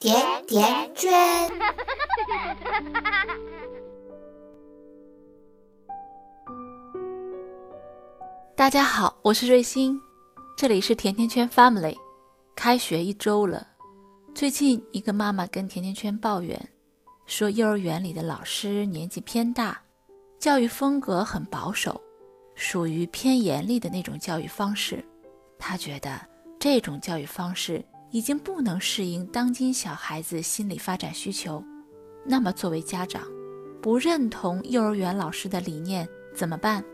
甜甜圈。大家好，我是瑞欣，这里是甜甜圈 Family。开学一周了，最近一个妈妈跟甜甜圈抱怨，说幼儿园里的老师年纪偏大，教育风格很保守，属于偏严厉的那种教育方式。她觉得这种教育方式已经不能适应当今小孩子心理发展需求。那么作为家长，不认同幼儿园老师的理念怎么办？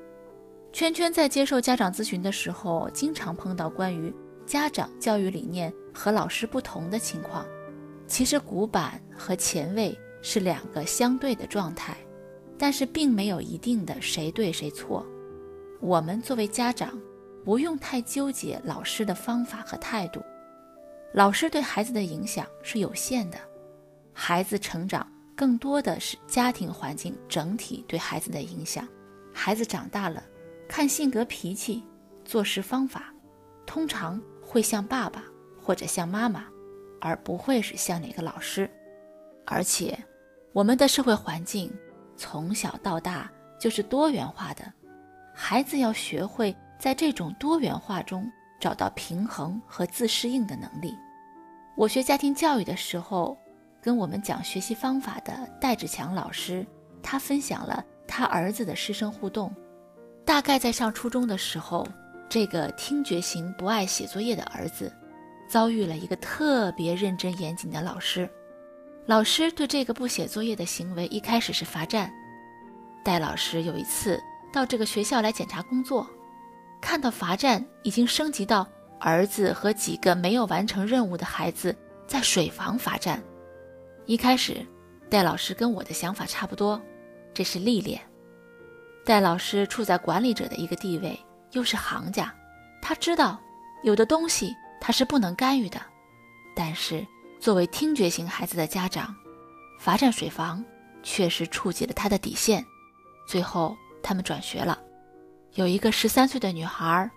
圈圈在接受家长咨询的时候，经常碰到关于家长教育理念和老师不同的情况。其实古板和前卫是两个相对的状态，但是并没有一定的谁对谁错。我们作为家长，不用太纠结老师的方法和态度。老师对孩子的影响是有限的，孩子成长更多的是家庭环境整体对孩子的影响。孩子长大了。看性格脾气、做事方法，通常会像爸爸或者像妈妈，而不会是像哪个老师。而且，我们的社会环境从小到大就是多元化的，孩子要学会在这种多元化中找到平衡和自适应的能力。我学家庭教育的时候，跟我们讲学习方法的戴志强老师，他分享了他儿子的师生互动。大概在上初中的时候，这个听觉型不爱写作业的儿子，遭遇了一个特别认真严谨的老师。老师对这个不写作业的行为一开始是罚站。戴老师有一次到这个学校来检查工作，看到罚站已经升级到儿子和几个没有完成任务的孩子在水房罚站。一开始，戴老师跟我的想法差不多，这是历练。戴老师处在管理者的一个地位，又是行家，他知道有的东西他是不能干预的。但是作为听觉型孩子的家长，罚站水房确实触及了他的底线。最后他们转学了。有一个十三岁的女孩，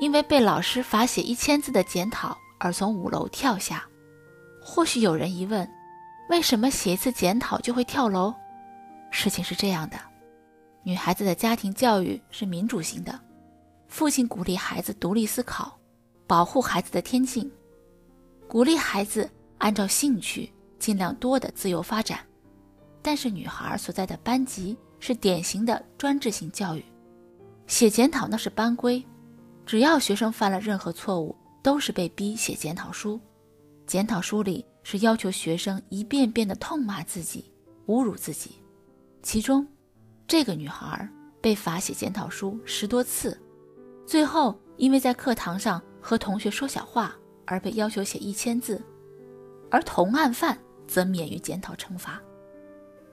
因为被老师罚写一千字的检讨而从五楼跳下。或许有人疑问，为什么写一次检讨就会跳楼？事情是这样的。女孩子的家庭教育是民主型的，父亲鼓励孩子独立思考，保护孩子的天性，鼓励孩子按照兴趣尽量多的自由发展。但是女孩所在的班级是典型的专制型教育，写检讨那是班规，只要学生犯了任何错误，都是被逼写检讨书。检讨书里是要求学生一遍遍的痛骂自己，侮辱自己，其中。这个女孩被罚写检讨书十多次，最后因为在课堂上和同学说小话而被要求写一千字，而同案犯则免于检讨惩罚。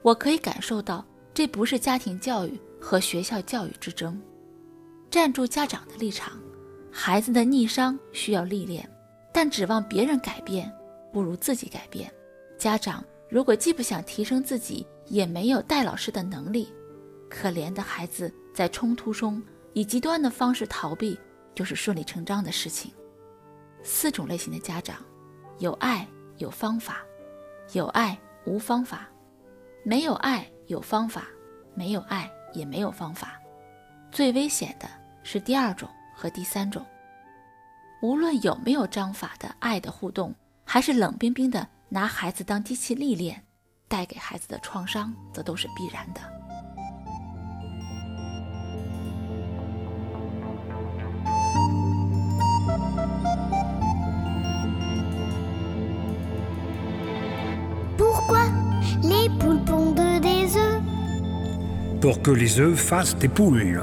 我可以感受到，这不是家庭教育和学校教育之争。站住家长的立场，孩子的逆商需要历练，但指望别人改变，不如自己改变。家长如果既不想提升自己，也没有带老师的能力。可怜的孩子在冲突中以极端的方式逃避，就是顺理成章的事情。四种类型的家长：有爱有方法，有爱无方法，没有爱有方法，没有爱也没有方法。最危险的是第二种和第三种。无论有没有章法的爱的互动，还是冷冰冰的拿孩子当机器历练，带给孩子的创伤则都是必然的。pour que les œufs fassent des poules.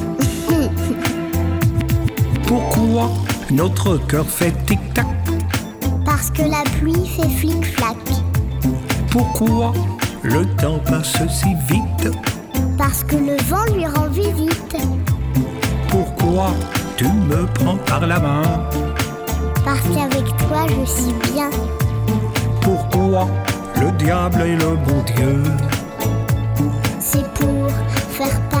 Notre cœur fait tic-tac Parce que la pluie fait flic-flac. Pourquoi le temps passe si vite? Parce que le vent lui rend visite. Pourquoi tu me prends par la main? Parce qu'avec toi, je suis bien. Pourquoi le diable est le bon Dieu? C'est pour faire parler